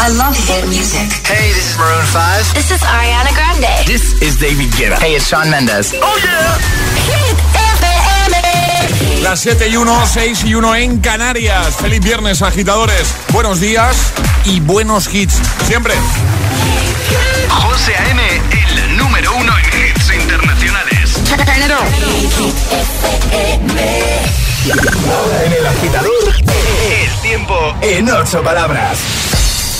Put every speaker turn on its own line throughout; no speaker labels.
I love hit music.
Hey, this is Maroon 5.
This is Ariana Grande.
This is David Guetta. Hey, it's Sean Mendes.
Oh yeah. Hit FM.
Las 7 y 1, 6 y 1 en Canarias. Feliz viernes, agitadores. Buenos días y buenos hits. Siempre.
José A.M., el número uno en hits internacionales.
Ahora en el agitador,
El tiempo
en ocho palabras.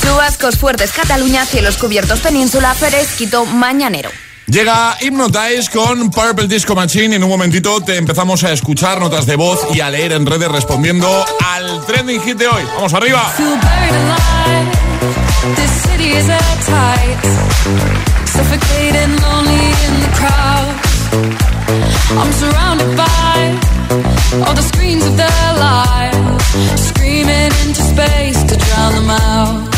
Chubascos fuertes Cataluña, cielos cubiertos Península, Pérez, Quito, Mañanero.
Llega Hypnotize con Purple Disco Machine. En un momentito te empezamos a escuchar notas de voz y a leer en redes respondiendo al trending hit de hoy. Vamos arriba.
Feel buried alive. This city is at tight. Suffocating, lonely in the crowd. I'm surrounded by all the screens of their lives. Screaming into space to drown them out.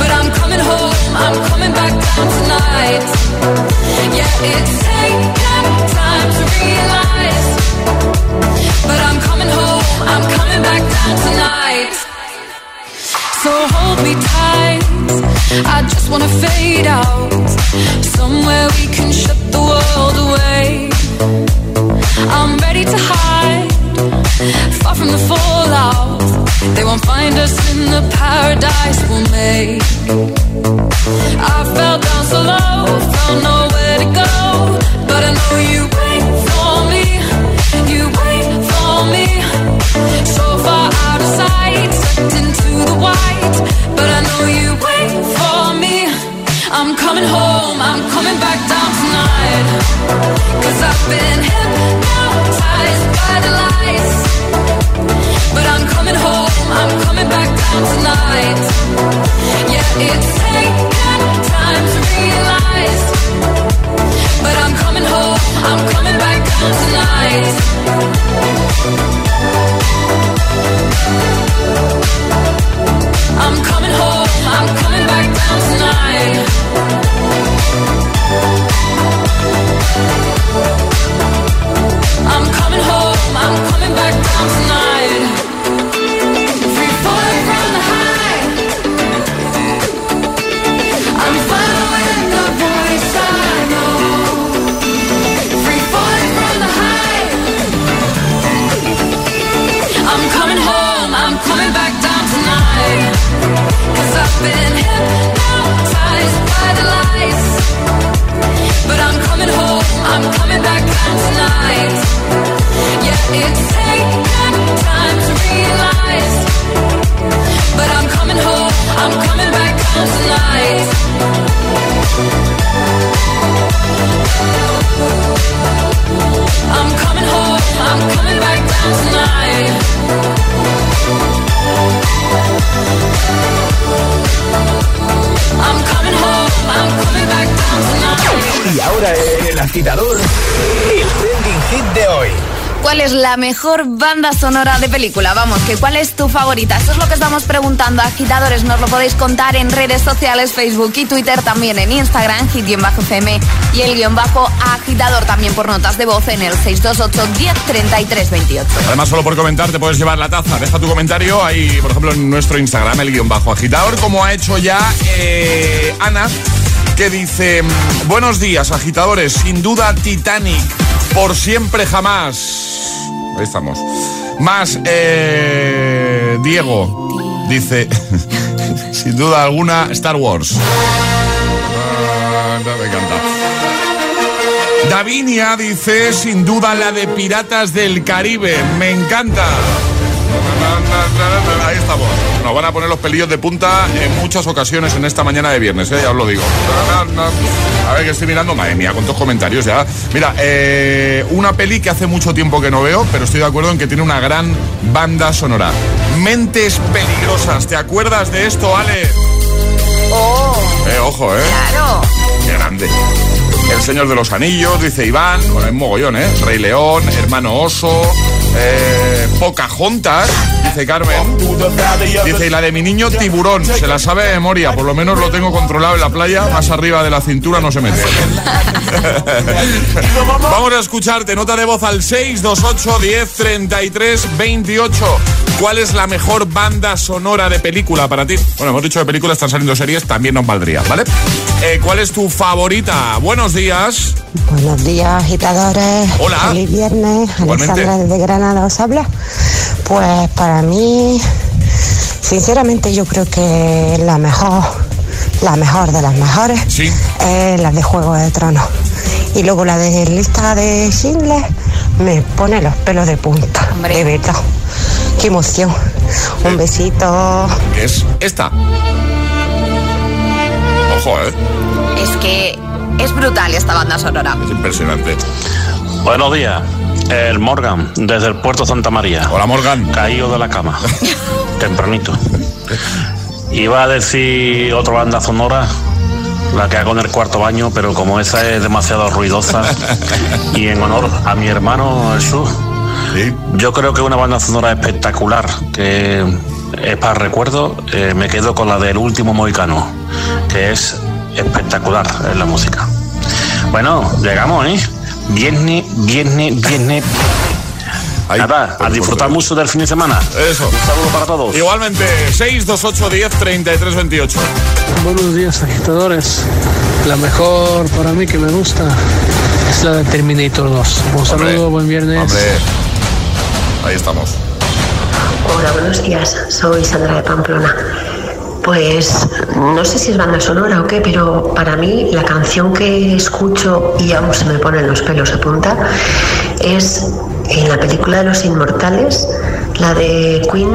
But I'm coming home, I'm coming back down tonight. Yeah, it's taken time to realize. But I'm coming home, I'm coming back down tonight. So hold me tight. I just wanna fade out. Somewhere we can shut the world away. I'm ready to hide. Far from the fallout. They won't find us in the paradise mistake. I fell down so
long.
¿Cuál es la mejor banda sonora de película? Vamos, que cuál es tu favorita. Eso es lo que estamos preguntando, agitadores. Nos lo podéis contar en redes sociales, Facebook y Twitter, también en Instagram, hit-fm y el guion bajo agitador también por notas de voz en el 628 10 28.
Además, solo por comentar te puedes llevar la taza. Deja tu comentario ahí, por ejemplo, en nuestro Instagram, el guion bajo agitador, como ha hecho ya eh, Ana, que dice, buenos días, agitadores, sin duda Titanic, por siempre jamás. Ahí estamos. Más, eh, Diego, dice, sin duda alguna, Star Wars. Ah, me encanta. Davinia dice, sin duda, la de Piratas del Caribe. Me encanta. Ahí estamos. Nos van a poner los pelillos de punta en muchas ocasiones en esta mañana de viernes, ¿eh? ya os lo digo. A ver que estoy mirando, madre mía, con tus comentarios ya. Mira, eh, una peli que hace mucho tiempo que no veo, pero estoy de acuerdo en que tiene una gran banda sonora. Mentes peligrosas, ¿te acuerdas de esto, Ale?
Oh,
Eh, ojo, eh.
claro.
Qué grande. El Señor de los Anillos, dice Iván, bueno, es mogollón, ¿eh? Rey León, Hermano Oso, eh, Pocahontas, dice Carmen. Dice, y la de mi niño tiburón, se la sabe de memoria, por lo menos lo tengo controlado en la playa, más arriba de la cintura no se mete. Vamos a escucharte, nota de voz al 628 10 33 28. ¿Cuál es la mejor banda sonora de película para ti? Bueno, hemos dicho de películas, están saliendo series, también nos valdría, ¿vale? Eh, ¿Cuál es tu favorita? Buenos días.
Buenos días, agitadores.
Hola.
Feliz viernes.
Igualmente.
Alexandra desde Granada os habla. Pues para mí, sinceramente, yo creo que la mejor, la mejor de las mejores
Sí.
es la de Juego de Tronos. Y luego la de lista de Schindler me pone los pelos de punta.
Hombre.
De verdad. Qué emoción. Un besito.
Es esta. Ojo, ¿eh?
Es que es brutal esta banda sonora.
Es impresionante.
Buenos días, el Morgan, desde el puerto Santa María.
Hola, Morgan.
Caído de la cama, tempranito. Iba a decir otra banda sonora, la que hago en el cuarto baño, pero como esa es demasiado ruidosa, y en honor a mi hermano Jesús,
Sí.
yo creo que una banda sonora espectacular, que es para recuerdo, eh, me quedo con la del último Moicano, que es espectacular en la música. Bueno, llegamos, ¿eh? Viernes, viernes, viernes.
Ay,
Nada, a disfrutar mucho del fin de semana.
Eso.
Un saludo para todos.
Igualmente, 628 10 33 28.
Buenos días, agitadores. La mejor para mí que me gusta es la de Terminator 2. Un saludo,
Hombre,
buen viernes.
Hombre, ahí estamos.
Hola, buenos días. Soy Sandra de Pamplona. Pues no sé si es banda sonora o qué, pero para mí la canción que escucho y aún se me ponen los pelos a punta es en la película de los inmortales, la de Queen,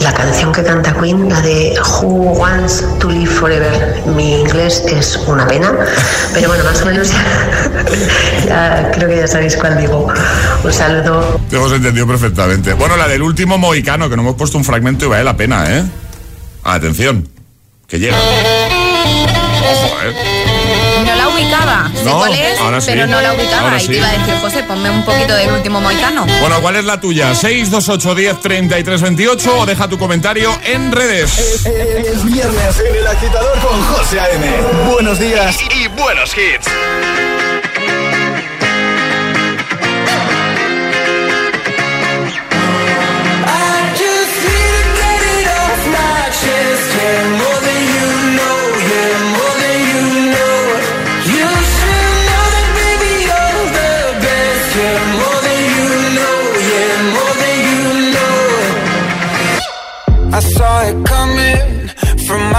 la canción que canta Queen, la de Who Wants to Live Forever. Mi inglés es una pena, pero bueno, más o menos ya, creo que ya sabéis cuál digo. Un saludo.
Te hemos entendido perfectamente. Bueno, la del último mohicano, que no hemos puesto un fragmento y vale la pena, ¿eh? Atención, que llega. Ojo, ¿eh?
No la ubicaba. Sé
No,
cuál es,
ahora sí.
pero no la ubicaba.
Ahora
y
sí.
te iba a decir, José, ponme un poquito del último moicano.
Bueno, ¿cuál es la tuya? 628 10 33 28 o deja tu comentario en redes.
Es viernes en el agitador con José A.M. Buenos días.
Y buenos hits.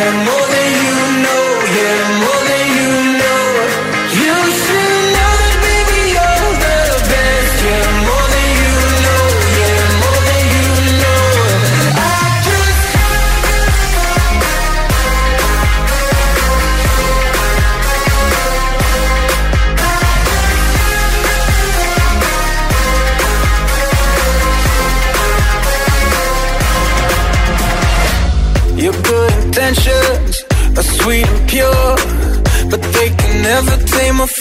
Chest. Yeah, more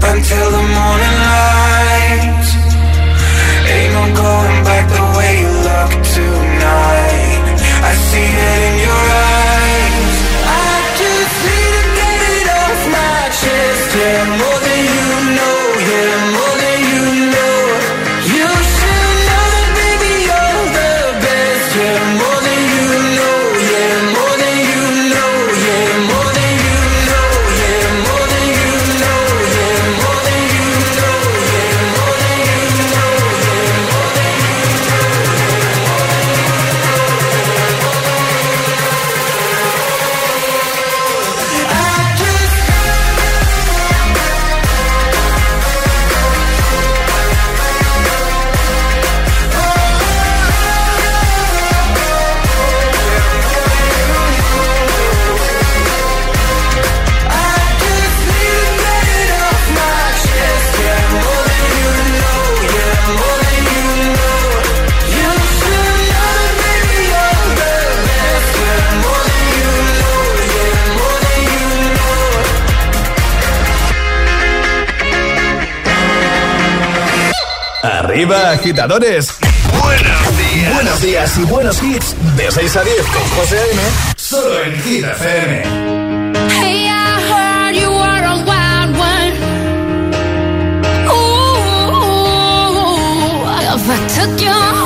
Until the morning light
agitadores.
Buenos días.
Buenos días y buenos hits. De 6 a 10 con José A.M. Solo en Hit FM.
Hey, I heard you were a wild one. Ooh, if I took you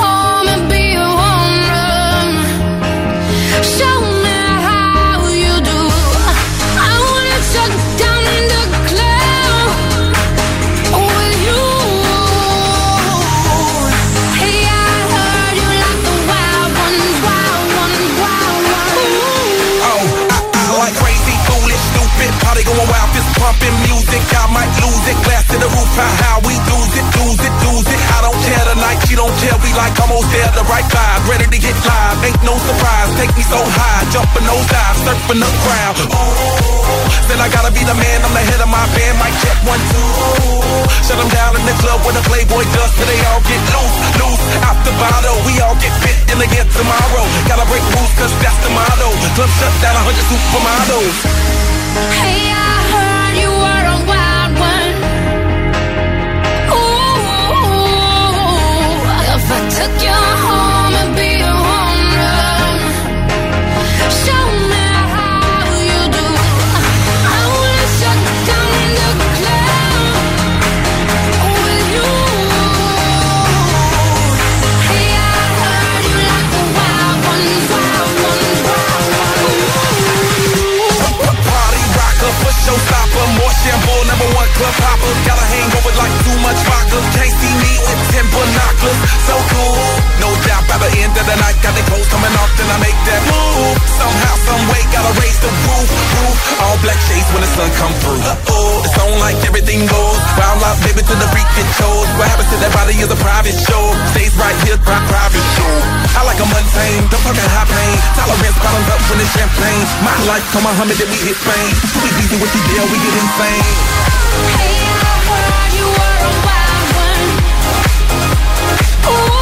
so high, jumping those dives, surfing the crowd. Oh, then I gotta be the man, I'm the head of my band. Mic check one, two. Shut them down in the club when the Playboy does, so they all get loose, loose. Out the bottle, we all get fit in again tomorrow. Gotta break rules, cause that's the motto. Club shut down, 100 supermodels.
Hey, I heard club
hopper. Got a hangover like too much vodka. Can't see me with ten binoculars. So cool, no doubt by the end of the night, got the clothes coming off, then I make that move. Somehow, some way, gotta raise the roof, roof. All black shades when the sun come through. Uh-oh, it's on like everything goes. Wild out, baby, to the freak it shows. What happens to that body is a private show. Stays right here, pri- private show. I like a mundane, don't fucking high pain. Tolerance bottoms up when it's champagne. My life, come Muhammad, then we hit Spain. We easy with the deal, we get insane.
Hey, I heard you were a wild one. Ooh,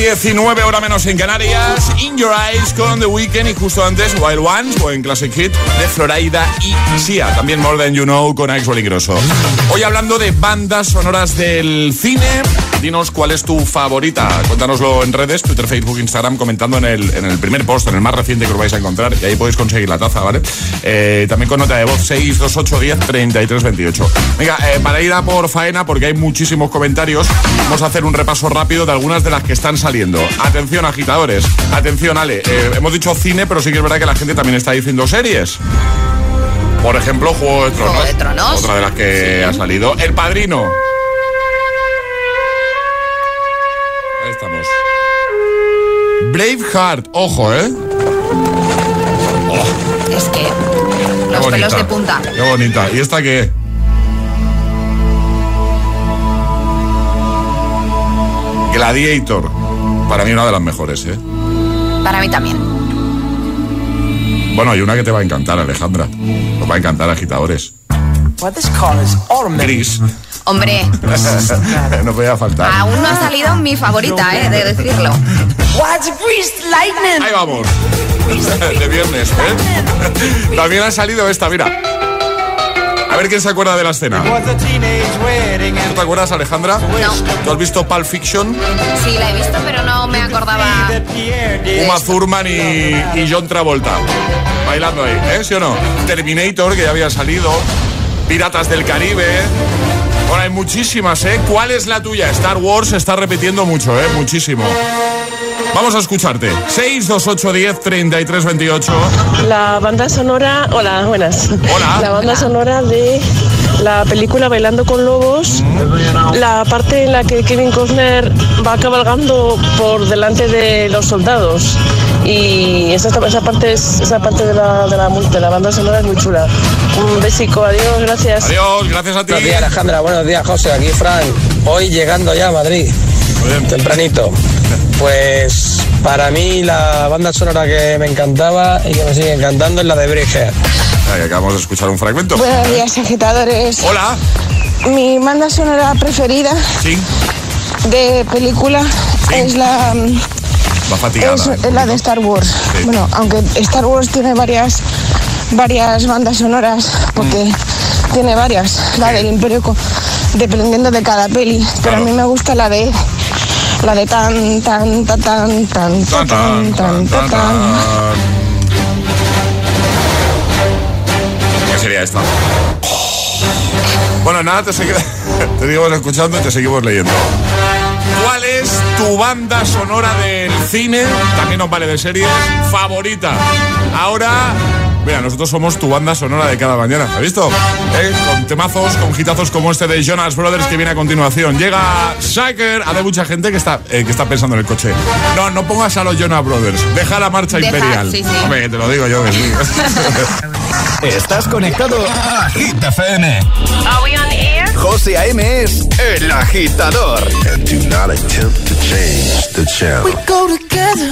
19 hora menos en Canarias. In Your Eyes con The Weeknd y justo antes Wild Ones, buen classic hit de Florida y Sia. También More Than You Know con Axel Grosso. Hoy hablando de bandas sonoras del cine. Dinos cuál es tu favorita. Cuéntanoslo en redes, Twitter, Facebook, Instagram, comentando en el, en el primer post, en el más reciente que os vais a encontrar. Y ahí podéis conseguir la taza, ¿vale? Eh, también con nota de voz 628 10 33 28. Venga, eh, para ir a por faena, porque hay muchísimos comentarios, vamos a hacer un repaso rápido de algunas de las que están saliendo. Atención, agitadores. Atención, Ale. Eh, hemos dicho cine, pero sí que es verdad que la gente también está diciendo series. Por ejemplo, Juego de Tronos.
Juego de Tronos.
Otra de las que ha salido. El Padrino. Ahí estamos. Braveheart. Ojo, ¿eh?
Es que
Qué
los pelos
bonita.
de punta.
Qué bonita. ¿Y esta qué? Gladiator. Para mí una de las mejores, ¿eh?
Para mí también.
Bueno, hay una que te va a encantar, Alejandra. Os va a encantar, agitadores. Gris.
Hombre,
no podía faltar.
aún no ha salido mi favorita, eh, de decirlo.
Ahí vamos. De viernes, ¿eh? También ha salido esta, mira. A ver quién se acuerda de la escena. ¿Tú te acuerdas, Alejandra?
No.
¿Tú has visto Pulp Fiction?
Sí, la he visto, pero no me acordaba.
Uma Thurman y, y John Travolta. Bailando ahí, ¿eh? ¿Sí o no? Terminator, que ya había salido. Piratas del Caribe. Bueno, hay muchísimas, ¿eh? ¿Cuál es la tuya? Star Wars se está repitiendo mucho, ¿eh? Muchísimo. Vamos a escucharte. 628 10 33 28.
La banda sonora, hola, buenas.
Hola.
La banda sonora de la película Bailando con Lobos, la parte en la que Kevin Costner va cabalgando por delante de los soldados. Y esa, esa parte, es, esa parte de, la, de, la, de la banda sonora es muy chula. Un besico, adiós, gracias.
Adiós, gracias a ti.
Buenos días, Alejandra. Buenos días, José. Aquí Frank. Hoy llegando ya a Madrid. Tempranito. Pues para mí la banda sonora que me encantaba y que me sigue encantando es la de Bridget.
Ahí acabamos de escuchar un fragmento.
Buenos días, agitadores.
Hola.
Mi banda sonora preferida
Sí.
de película es la
Va fatigada.
es, es la de Star Wars. Bueno, aunque Star Wars tiene varias varias bandas sonoras, porque
Mm.
tiene varias, la del Imperio, dependiendo de cada peli. Pero a mí me gusta la de la de tan tan tan tan tan tan tan tan tan. tan.
¿Qué sería esta? Bueno, nada, te, segui- te seguimos escuchando y te seguimos leyendo. ¿Cuál es tu banda sonora del cine? También nos vale de series. Favorita. Ahora, mira, nosotros somos tu banda sonora de cada mañana. ¿Has visto? ¿Eh? Con temazos, con hitazos como este de Jonas Brothers que viene a continuación. Llega Shaker. Hay mucha gente que está, eh, que está pensando en el coche. No, no pongas a los Jonas Brothers. Deja la marcha
Deja,
imperial.
sí, sí.
Hombre, que te lo digo yo que sí.
Estás conectado a Hit FM.
Are we on the air?
José A.M. es El Agitador.
And do not attempt to change the channel.
We go together.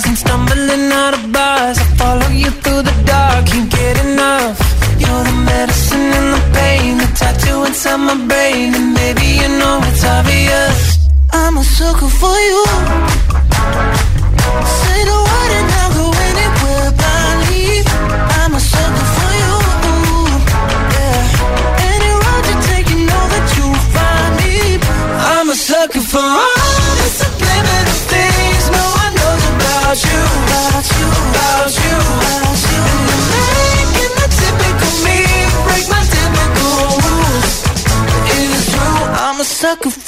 cars and stumbling out of bars. I follow you through the dark, can't get enough. You're the medicine and the pain, the tattoo inside my brain, and baby you know it's obvious. I'm a sucker for you.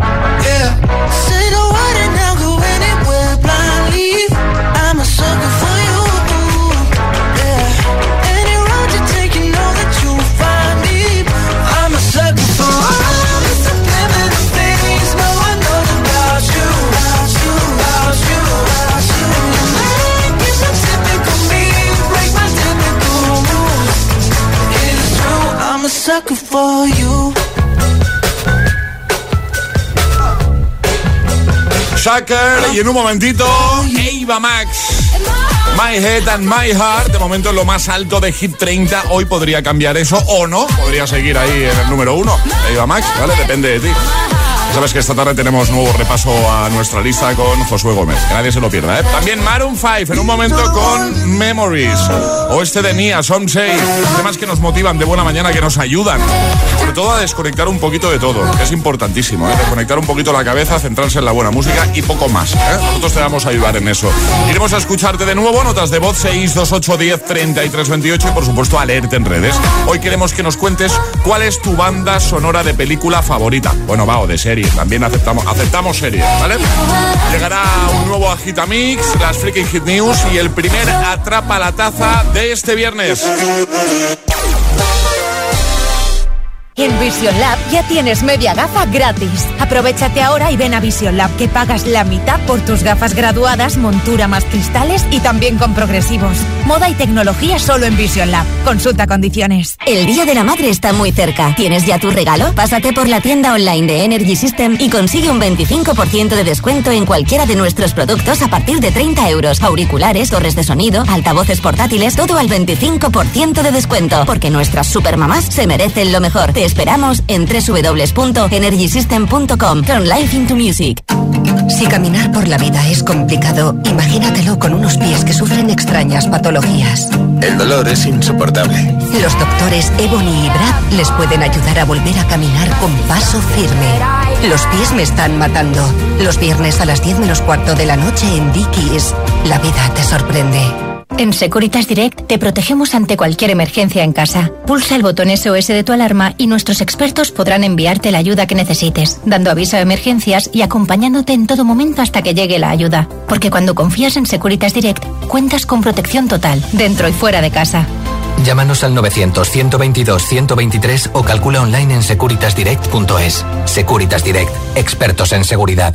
Yeah. Say the word
Shaker y en un momentito Eva Max. My Head and My Heart, de momento en lo más alto de Hit 30. Hoy podría cambiar eso o no, podría seguir ahí en el número uno. Eva Max, ¿vale? Depende de ti. Sabes que esta tarde tenemos nuevo repaso a nuestra lista con Josué Gómez. Que nadie se lo pierda, ¿eh? También Maroon 5 en un momento con Memories. O este de Nia, Some Say. Temas que nos motivan de buena mañana, que nos ayudan. Sobre todo a desconectar un poquito de todo, que es importantísimo, ¿eh? Desconectar un poquito la cabeza, centrarse en la buena música y poco más. ¿eh? Nosotros te vamos a ayudar en eso. Iremos a escucharte de nuevo, notas de voz 628 10 33 28 y por supuesto a leerte en redes. Hoy queremos que nos cuentes cuál es tu banda sonora de película favorita. Bueno, va, o de serie. También aceptamos, aceptamos series, ¿vale? Llegará un nuevo Agitamix, las Freaking Hit News y el primer Atrapa la Taza de este viernes.
En Vision Lab ya tienes media gafa gratis. Aprovechate ahora y ven a Vision Lab que pagas la mitad por tus gafas graduadas, montura más cristales y también con progresivos. Moda y tecnología solo en Vision Lab. Consulta condiciones.
El Día de la Madre está muy cerca. ¿Tienes ya tu regalo? Pásate por la tienda online de Energy System y consigue un 25% de descuento en cualquiera de nuestros productos a partir de 30 euros. Auriculares, torres de sonido, altavoces portátiles, todo al 25% de descuento. Porque nuestras supermamás se merecen lo mejor. Esperamos en www.energysystem.com. Turn life into music.
Si caminar por la vida es complicado, imagínatelo con unos pies que sufren extrañas patologías.
El dolor es insoportable.
Los doctores Ebony y Brad les pueden ayudar a volver a caminar con paso firme. Los pies me están matando. Los viernes a las 10 menos cuarto de la noche en Dickies, la vida te sorprende.
En Securitas Direct te protegemos ante cualquier emergencia en casa. Pulsa el botón SOS de tu alarma y nuestros expertos podrán enviarte la ayuda que necesites, dando aviso a emergencias y acompañándote en todo momento hasta que llegue la ayuda. Porque cuando confías en Securitas Direct, cuentas con protección total, dentro y fuera de casa.
Llámanos al 900-122-123 o calcula online en securitasdirect.es. Securitas Direct, expertos en seguridad.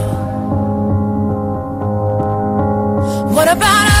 What about us?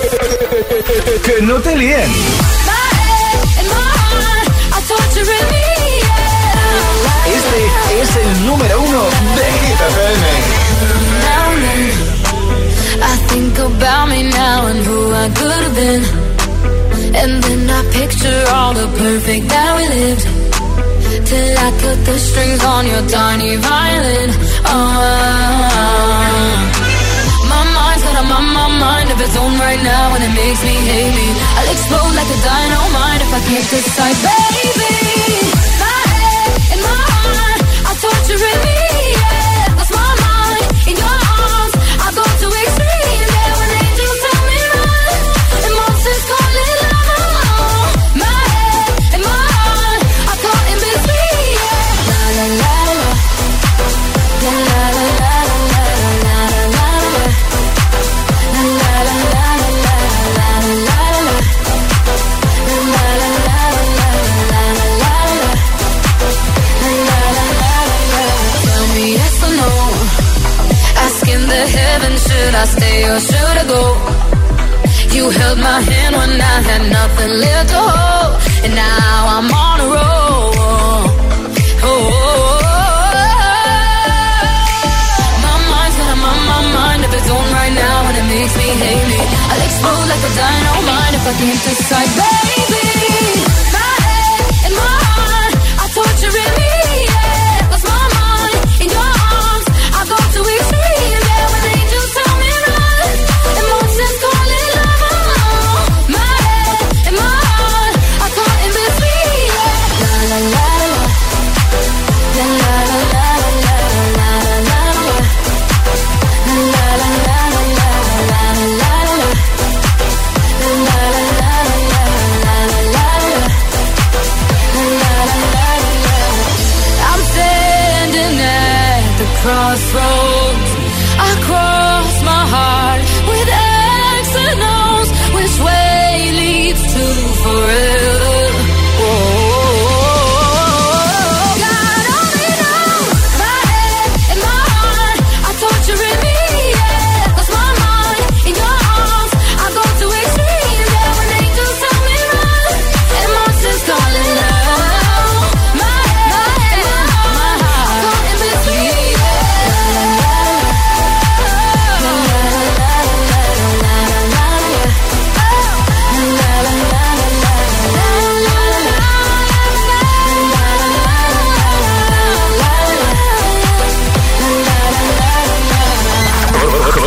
Que no te líen. Este es el número uno de
I think about me now and who I could have been. And then I picture all the perfect that we lived. Till I cut the strings on your tiny violin. Oh, got my, my mind of its own right now, and it makes me hate me. I'll explode like a dynamite if I can't decide, baby. My head and my heart are torturing me. Yeah, lost my mind in your arms. I go to extreme. Yeah, when angels tell me run, and monsters call The should I stay or should I go? You held my hand when I had nothing left to hold, and now I'm on a roll. Oh, oh, oh. oh. my mind's got a my, mind of its own right now, and it makes me hate me. I'll explode like a dynamite if I can't decide, baby.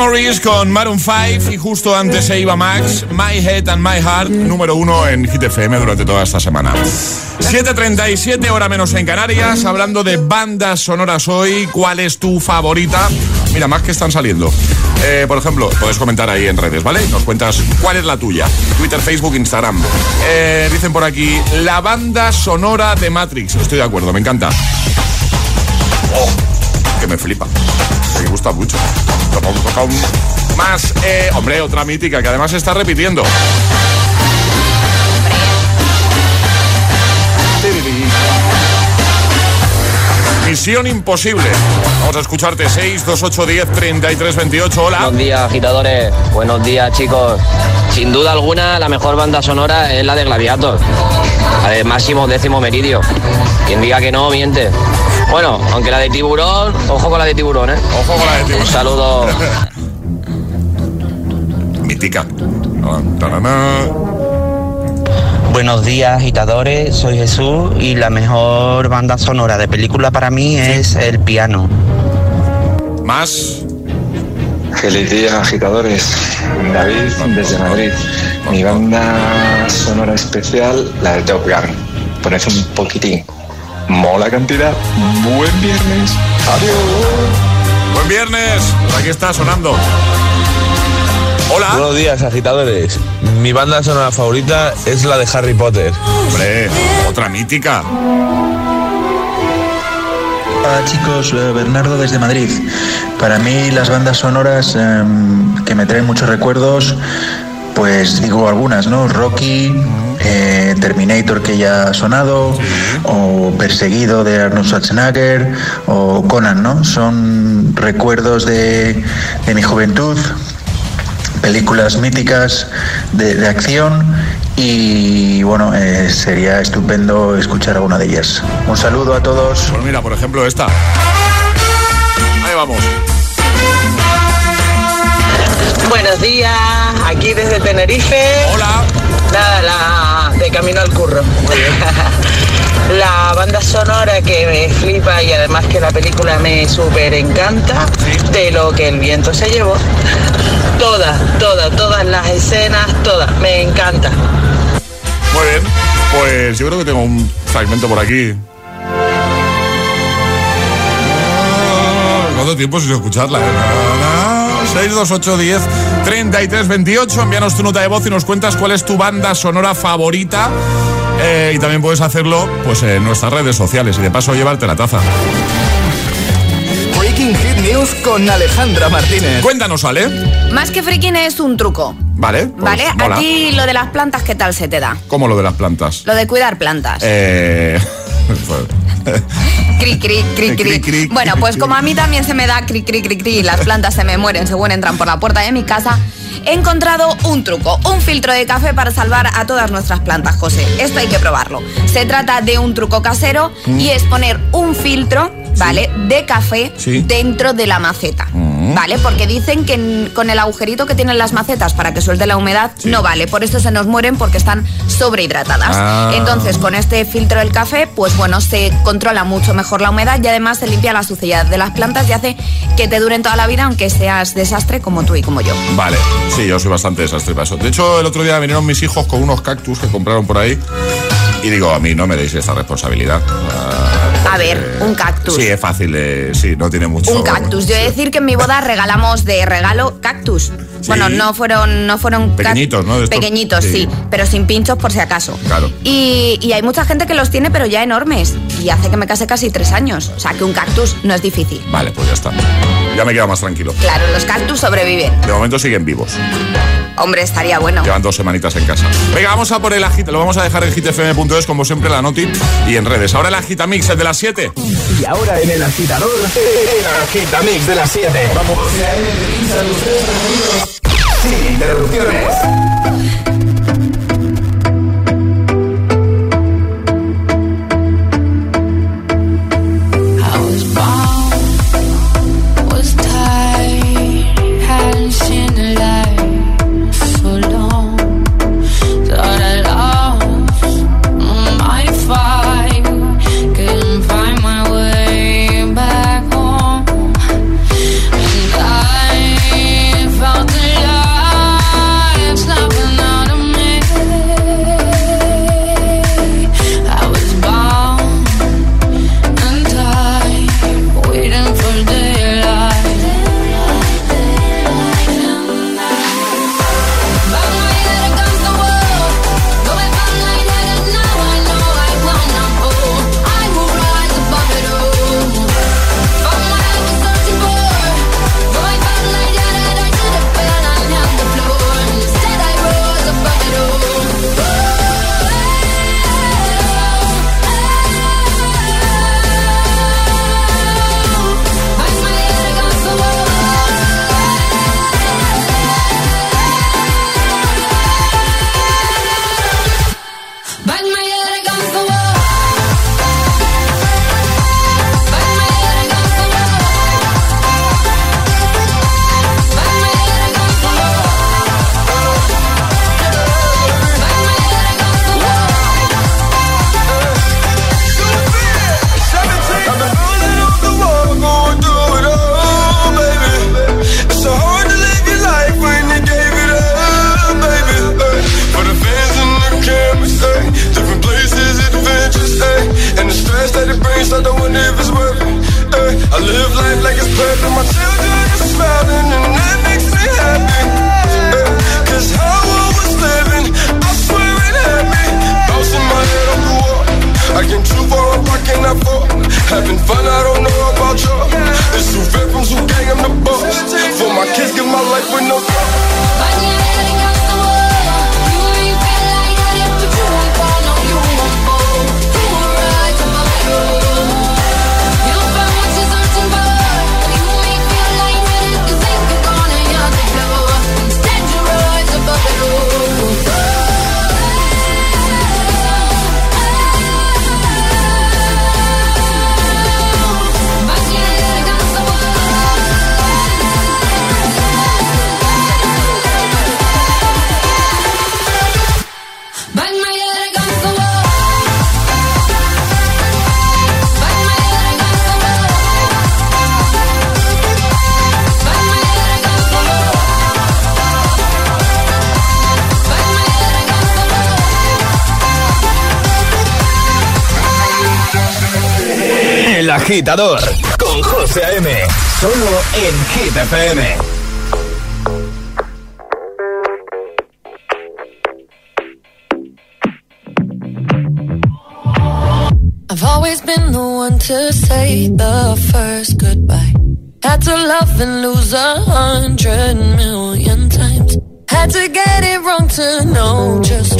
Memories
con Maroon 5 y justo antes se iba Max, My Head and My Heart, número uno en Hit FM durante toda esta semana. 7.37, hora menos en Canarias, hablando de bandas sonoras hoy, ¿cuál es tu favorita? Mira, más que están saliendo. Eh, por ejemplo, puedes comentar ahí en redes, ¿vale? Nos cuentas cuál es la tuya. Twitter, Facebook, Instagram. Eh, dicen por aquí, la banda sonora de Matrix. Estoy de acuerdo, me encanta. Oh, que me flipa. Me gusta mucho. Más, eh, hombre, otra mítica que además se está repitiendo. Misión imposible. Vamos a escucharte 6, 2, 8, 10, 33, 28. Hola.
Buenos días, agitadores. Buenos días, chicos. Sin duda alguna, la mejor banda sonora es la de Gladiator. La de Máximo Décimo Meridio. Quien diga que no, miente. Bueno, aunque la de tiburón, ojo con la de tiburón, ¿eh?
Ojo con la de tiburón.
Un saludo.
Mítica.
Buenos días, agitadores. Soy Jesús y la mejor banda sonora de película para mí es El Piano.
Más.
Feliz día, agitadores. David, desde Madrid. Mi banda sonora especial, la de Top Gun. Poned un poquitín. Mola cantidad. Buen viernes. Adiós.
Buen viernes. Pues aquí está sonando. Hola.
Buenos días, agitadores. Mi banda sonora favorita es la de Harry Potter.
Hombre, otra mítica.
Hola chicos, eh, Bernardo desde Madrid. Para mí las bandas sonoras em, que me traen muchos recuerdos, pues digo algunas, ¿no? Rocky, eh, Terminator que ya ha sonado, o Perseguido de Arnold Schwarzenegger, o Conan, ¿no? Son recuerdos de, de mi juventud, películas míticas de, de acción y bueno, eh, sería estupendo escuchar alguna de ellas. Un saludo a todos.
Pues mira, por ejemplo, esta. Ahí vamos.
Buenos días, aquí desde Tenerife.
Hola.
Nada, la de camino al curro. La banda sonora que me flipa y además que la película me súper encanta, de lo que el viento se llevó. Todas, todas, todas las escenas, todas, me encanta.
Muy bien. Pues yo creo que tengo un fragmento por aquí. ¿Cuánto tiempo sin escucharla? eh? 628 10 33 28. Envíanos tu nota de voz y nos cuentas cuál es tu banda sonora favorita. Eh, y también puedes hacerlo pues en nuestras redes sociales y de paso llevarte la taza.
Breaking Hit News con Alejandra Martínez.
Cuéntanos, ¿vale?
Más que freaking es un truco.
Vale. pues
¿Vale?
mola.
Aquí lo de las plantas, ¿qué tal se te da?
¿Cómo lo de las plantas?
Lo de cuidar plantas.
Eh...
Cri, cri, cri, cri. Bueno, pues como a mí también se me da cri, cri, cri, cri y las plantas se me mueren según entran por la puerta de mi casa, he encontrado un truco, un filtro de café para salvar a todas nuestras plantas, José. Esto hay que probarlo. Se trata de un truco casero
Mm.
y es poner un filtro, ¿vale? De café dentro de la maceta.
Mm.
¿Vale? Porque dicen que con el agujerito que tienen las macetas para que suelte la humedad no vale. Por eso se nos mueren porque están sobrehidratadas.
Ah.
Entonces, con este filtro del café, pues bueno, se controla mucho mejor la humedad y además se limpia la suciedad de las plantas y hace que te duren toda la vida, aunque seas desastre como tú y como yo.
Vale, sí, yo soy bastante desastre para eso. De hecho, el otro día vinieron mis hijos con unos cactus que compraron por ahí. Y digo, a mí no me deis esta responsabilidad. Ah,
A ver, un cactus.
Sí, es fácil, de- sí, no tiene mucho.
Un cactus. Yo he de decir que en mi boda regalamos de regalo cactus. Bueno, no fueron, no fueron
Pequeñitos, ¿no? Estos-
Pequeñitos,
sí.
sí. pero sin pinchos por si acaso.
Claro.
Y, y hay mucha gente que los tiene, pero ya enormes. Y hace que me case casi tres años. O sea, que un cactus no es difícil.
Vale, pues ya está. Ya me quedo más tranquilo.
Claro, los cactus sobreviven.
De momento siguen vivos.
Hombre, estaría bueno.
Llevan dos semanitas en casa. Venga, vamos a por el agita. Lo vamos a dejar en hitfm.es, como siempre, la noti y en redes. Ahora el agita mix, el de las 7.
Y ahora en el agitador, el agitamix de las 7. Vamos. Sin interrupciones.
birth of my
children. con José A.M. Solo en Hit FM.
I've always been the one to say the first goodbye. Had to love and lose a hundred million times. Had to get it wrong to know just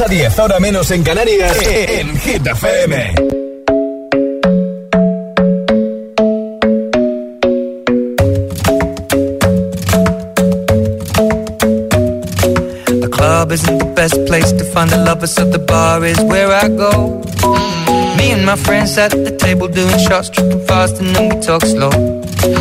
6 a 10, ahora menos en Canarias, eh, eh, en Hit FM.
The club isn't the best place to find the lovers, so the bar is where I go. Mm. Me and my friends at the table doing shots, tripping fast, and then we talk slow.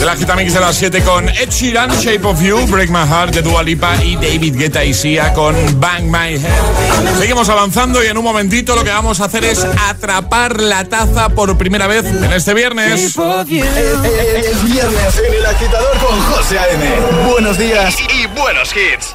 De la Gitamix de las 7 con Ed Sheeran, Shape of You, Break My Heart de Dua Lipa y David Guetta y Sia con Bang My Head. Seguimos avanzando y en un momentito lo que vamos a hacer es atrapar la taza por primera vez en este viernes.
Es, es viernes en el agitador con José A.M. Buenos días y, y buenos hits.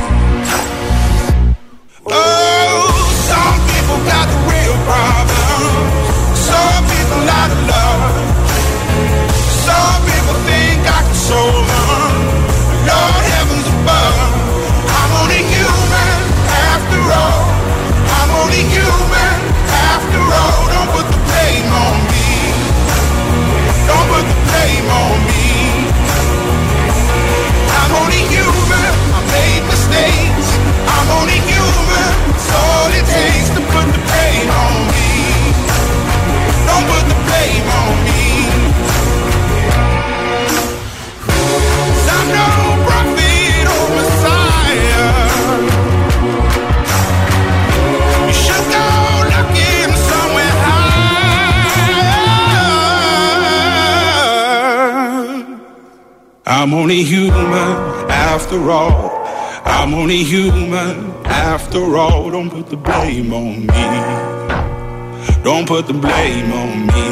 I'm only human after all. I'm only human after all. Don't put the blame on me. Don't put the blame on me.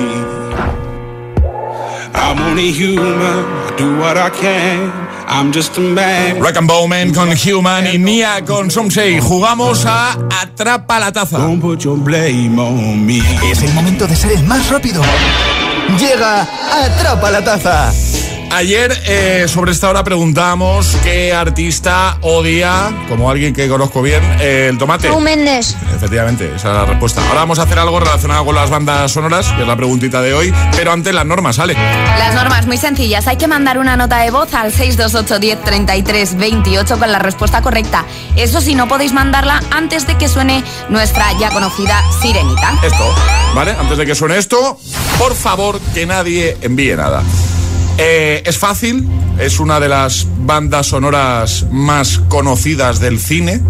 I'm only human. I do what I can. I'm just a man.
Rock and Bowman con Human y Nia con Somsei. Jugamos a Atrapa la Taza.
Don't put your blame on me.
Es el momento de ser el más rápido. Llega Atrapa la Taza.
Ayer eh, sobre esta hora preguntábamos qué artista odia, como alguien que conozco bien, eh, el tomate.
Shawn Mendes.
Efectivamente, esa es la respuesta. Ahora vamos a hacer algo relacionado con las bandas sonoras, que es la preguntita de hoy, pero antes las normas, sale.
Las normas muy sencillas. Hay que mandar una nota de voz al 628 10 33 28 con la respuesta correcta. Eso sí, no podéis mandarla antes de que suene nuestra ya conocida sirenita.
Esto, ¿vale? Antes de que suene esto, por favor, que nadie envíe nada. Eh, es fácil, es una de las bandas sonoras más conocidas del cine,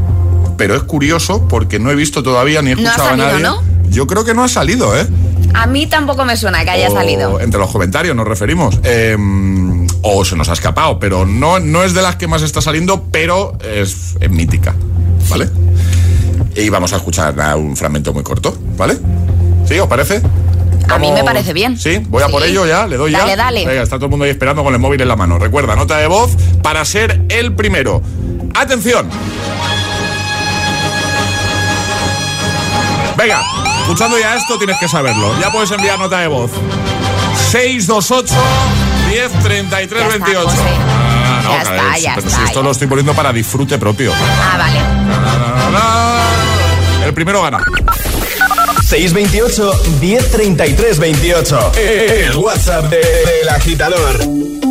pero es curioso porque no he visto todavía ni he
No ha
escuchado
salido,
a nadie.
¿no?
Yo creo que no ha salido, ¿eh?
A mí tampoco me suena que haya
O
salido.
Entre los comentarios nos referimos. Eh, o se nos ha escapado, pero no, no es de las que más está saliendo, pero es, es mítica, ¿vale? Y vamos a escuchar nada, un fragmento muy corto, ¿vale? ¿Sí? ¿Os parece?
A mí me parece bien.
Sí, voy a por ello ya, le doy ya.
Dale, dale.
Venga, está todo el mundo ahí esperando con el móvil en la mano. Recuerda, nota de voz para ser el primero. ¡Atención! Venga, escuchando ya esto tienes que saberlo. Ya puedes enviar nota de voz. 628 10 33
Ya está,
28.
José.
Ah, no,
Ya está, ya
pero
está,
si esto
ya.
lo estoy poniendo para disfrute propio.
Ah, vale.
El primero gana.
628 1033 28. El WhatsApp del
de, de agitador.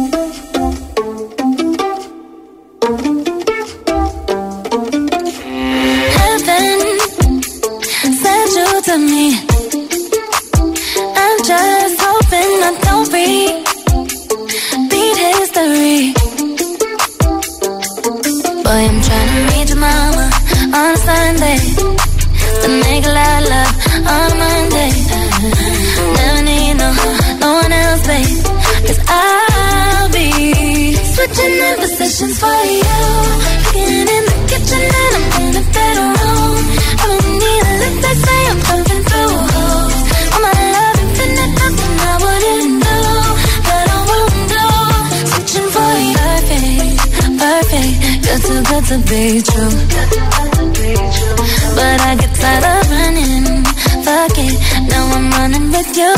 drowning with you,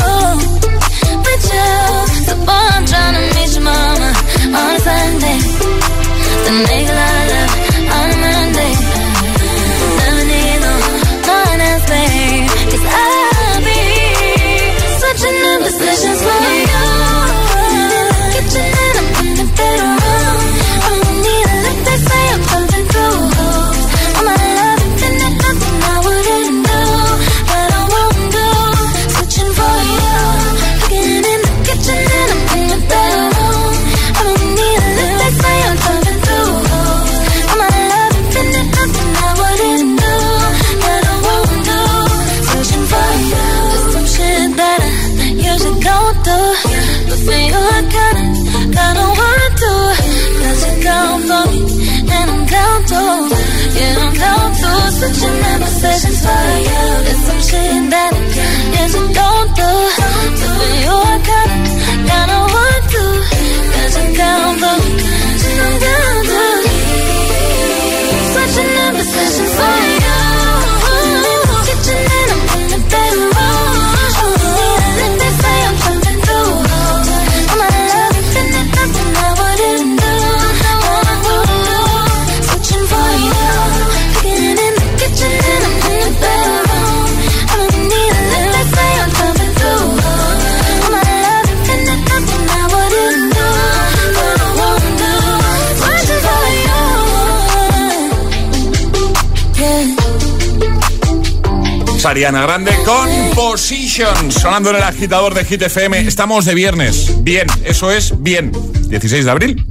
with you. So boy, I'm trying to meet your mama on a Sunday. The nigga I love.
Fox, Ariana Grande con Position, sonando en el agitador de GTFM. Estamos de viernes. Bien, eso es bien. 16 de abril,